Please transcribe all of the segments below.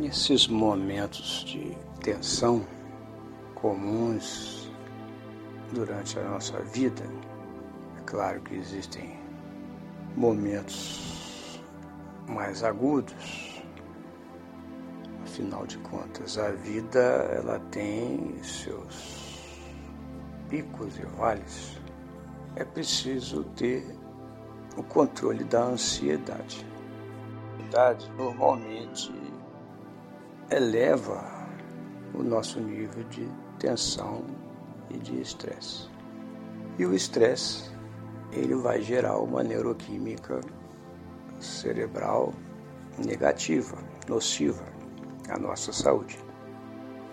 Nesses momentos de tensão comuns durante a nossa vida, é claro que existem momentos mais agudos. Afinal de contas, a vida ela tem seus picos e vales. É preciso ter o controle da ansiedade. A ansiedade normalmente eleva o nosso nível de tensão e de estresse. E o estresse, ele vai gerar uma neuroquímica cerebral negativa, nociva à nossa saúde.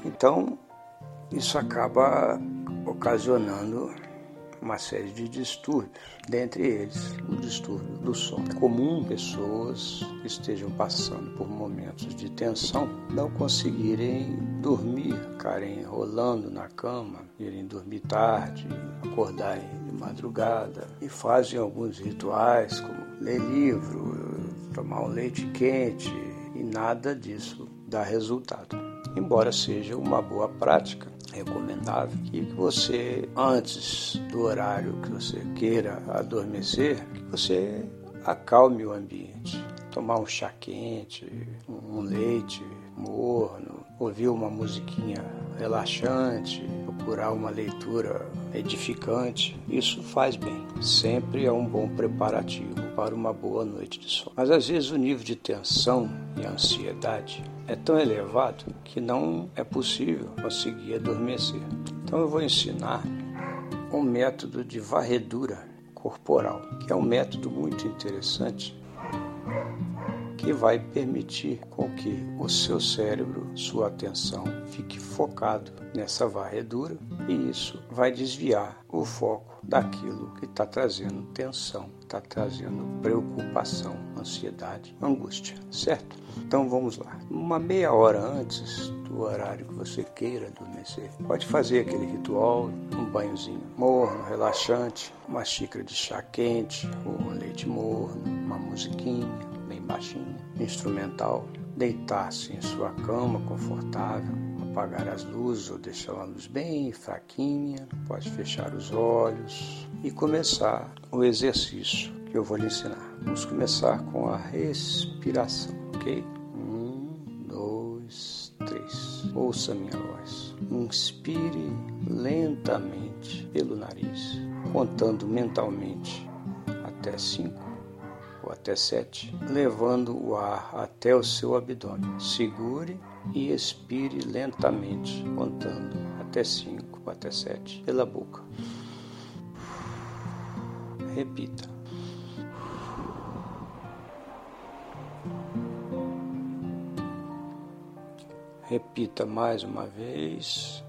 Então, isso acaba ocasionando uma série de distúrbios, dentre eles o distúrbio do sono. É comum pessoas que estejam passando por momentos de tensão não conseguirem dormir, ficarem rolando na cama, irem dormir tarde, acordarem de madrugada e fazem alguns rituais como ler livro, tomar um leite quente e nada disso dá resultado. Embora seja uma boa prática, recomendável que você, antes do horário que você queira adormecer, que você acalme o ambiente. Tomar um chá quente, um leite morno, ouvir uma musiquinha relaxante, procurar uma leitura edificante, isso faz bem. Sempre é um bom preparativo para uma boa noite de sono. Mas às vezes o nível de tensão e ansiedade é tão elevado que não é possível conseguir adormecer. Então eu vou ensinar um método de varredura corporal, que é um método muito interessante que vai permitir com que o seu cérebro, sua atenção fique focado nessa varredura e isso vai desviar o foco daquilo que está trazendo tensão, está trazendo preocupação, ansiedade, angústia, certo? Então vamos lá. Uma meia hora antes do horário que você queira adormecer, pode fazer aquele ritual, um banhozinho morno, relaxante, uma xícara de chá quente ou um leite morno, uma musiquinha baixinha, instrumental, deitar-se em sua cama confortável, apagar as luzes ou deixar a luz bem fraquinha, pode fechar os olhos e começar o exercício que eu vou lhe ensinar. Vamos começar com a respiração, ok? Um, dois, três. Ouça minha voz. Inspire lentamente pelo nariz, contando mentalmente até cinco ou até sete, levando o ar até o seu abdômen. Segure e expire lentamente, contando até cinco ou até sete pela boca. Repita. Repita mais uma vez.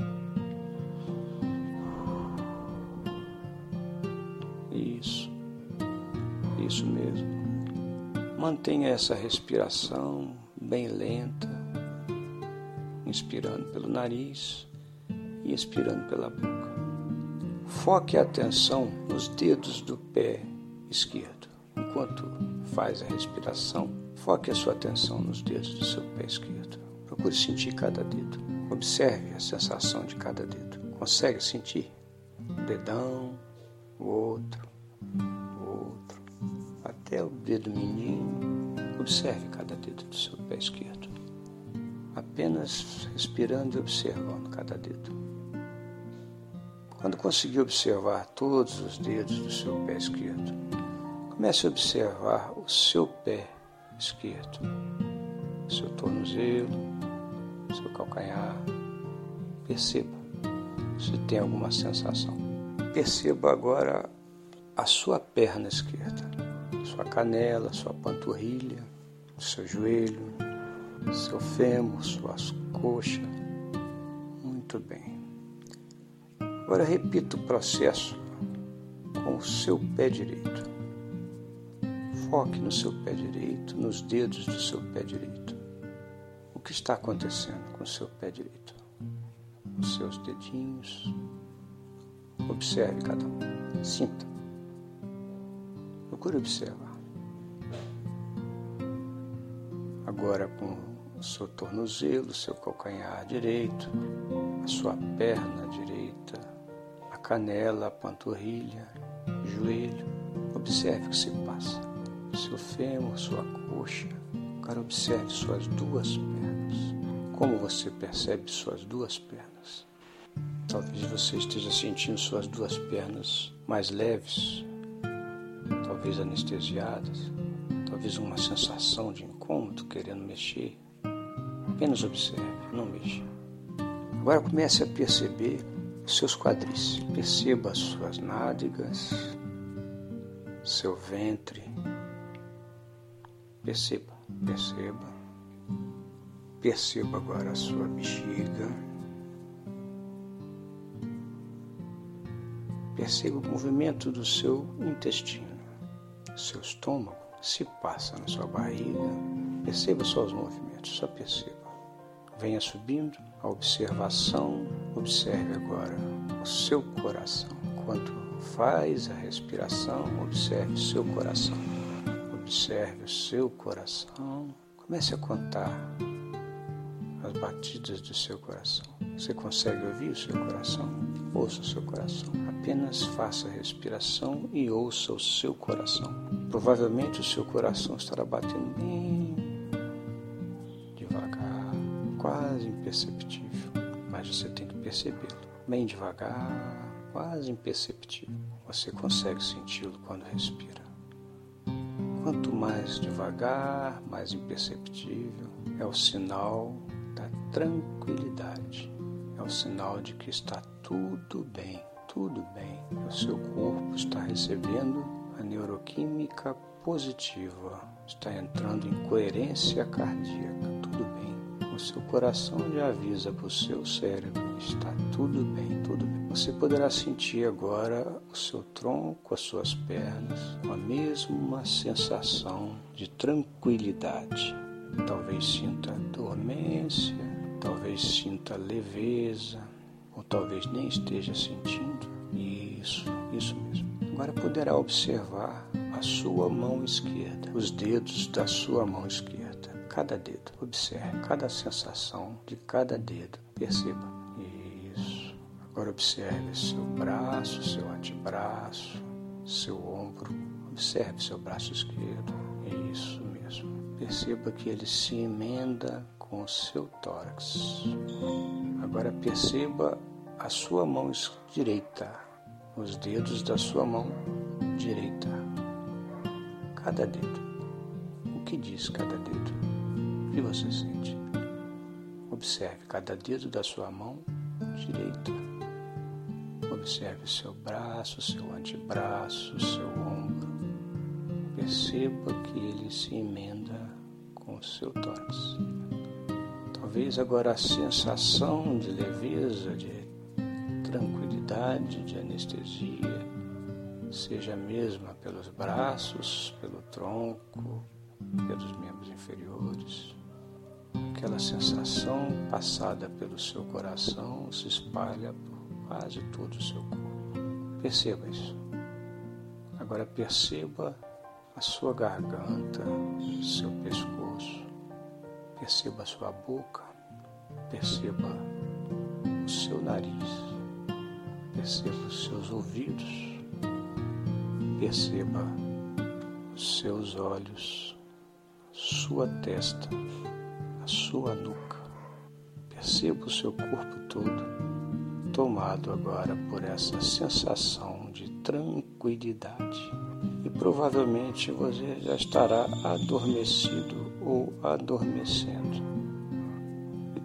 Mantenha essa respiração bem lenta, inspirando pelo nariz e expirando pela boca. Foque a atenção nos dedos do pé esquerdo. Enquanto faz a respiração, foque a sua atenção nos dedos do seu pé esquerdo. Procure sentir cada dedo. Observe a sensação de cada dedo. Consegue sentir? Dedão, o outro, o outro, até o dedo mindinho. Observe cada dedo do seu pé esquerdo. Apenas respirando e observando cada dedo. Quando conseguir observar todos os dedos do seu pé esquerdo, comece a observar o seu pé esquerdo, seu tornozelo, seu calcanhar. Perceba se tem alguma sensação. Perceba agora a sua perna esquerda, sua canela, sua panturrilha, seu joelho, seu fêmur, suas coxas. Muito bem. Agora repita o processo com o seu pé direito. Foque no seu pé direito, nos dedos do seu pé direito. O que está acontecendo com o seu pé direito? Os seus dedinhos. Observe cada um. Sinta. Procure observar. Agora com o seu tornozelo, seu calcanhar direito, a sua perna direita, a canela, a panturrilha, o joelho. Observe o que se passa. Seu fêmur, sua coxa. Agora observe suas duas pernas. Como você percebe suas duas pernas? Talvez você esteja sentindo suas duas pernas mais leves, talvez anestesiadas, talvez uma sensação de incômodo querendo mexer. Apenas observe, não mexa. Agora comece a perceber os seus quadris. Perceba as suas nádegas, seu ventre. Perceba, perceba. Perceba agora a sua bexiga. Perceba o movimento do seu intestino. Seu estômago se passa na sua barriga. Perceba só os movimentos, só perceba. Venha subindo a observação. Observe agora o seu coração. Enquanto faz a respiração, observe o seu coração. Observe o seu coração. Comece a contar as batidas do seu coração. Você consegue ouvir o seu coração? Ouça o seu coração. Apenas faça a respiração e ouça o seu coração. Provavelmente o seu coração estará batendo bem quase imperceptível, mas você tem que percebê-lo. Bem devagar, quase imperceptível. Você consegue senti-lo quando respira. Quanto mais devagar, mais imperceptível, é o sinal da tranquilidade. O sinal de que está tudo bem, tudo bem. O seu corpo está recebendo a neuroquímica positiva, está entrando em coerência cardíaca o seu coração já avisa para o seu cérebro: está tudo bem, tudo bem. Você poderá sentir agora o seu tronco, as suas pernas, a mesma sensação de tranquilidade. Talvez sinta dormência, talvez sinta leveza, ou talvez nem esteja sentindo. Isso, isso mesmo. Agora poderá observar a sua mão esquerda, os dedos da sua mão esquerda cada dedo. Observe cada sensação de cada dedo. Perceba. Isso. Agora observe seu braço, seu antebraço, seu ombro. Observe seu braço esquerdo. Isso mesmo. Perceba que ele se emenda com o seu tórax. Agora perceba a sua mão direita, os dedos da sua mão direita. Cada dedo. O que diz cada dedo? que você sente? Observe cada dedo da sua mão direita. Observe seu braço, seu antebraço, seu ombro. Perceba que ele se emenda com o seu tórax. Talvez agora a sensação de leveza, de tranquilidade, de anestesia, seja a mesma pelos braços, pelo tronco, pelos membros inferiores. Aquela sensação passada pelo seu coração se espalha por quase todo o seu corpo. Perceba isso. Agora perceba a sua garganta, seu pescoço. Perceba a sua boca. Perceba o seu nariz. Perceba os seus ouvidos. Perceba os seus olhos, sua testa sua nuca. Perceba o seu corpo todo tomado agora por essa sensação de tranquilidade. E provavelmente você já estará adormecido ou adormecendo.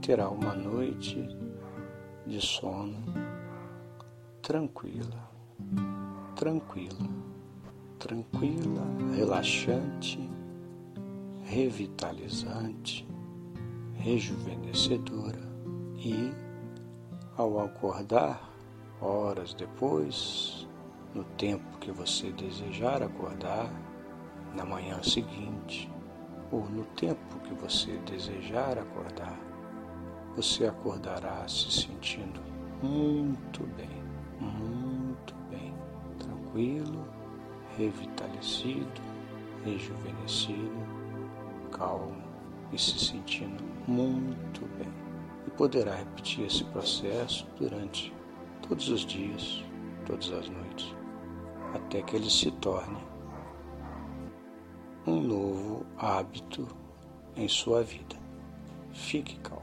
Terá uma noite de sono tranquila, tranquila, tranquila, relaxante, revitalizante rejuvenescedora e, ao acordar, horas depois, no tempo que você desejar acordar, na manhã seguinte, ou no tempo que você desejar acordar, você acordará se sentindo muito bem, muito bem, tranquilo, revitalecido, rejuvenescido, calmo e se sentindo muito bem. E poderá repetir esse processo durante todos os dias, todas as noites, até que ele se torne um novo hábito em sua vida. Fique calmo.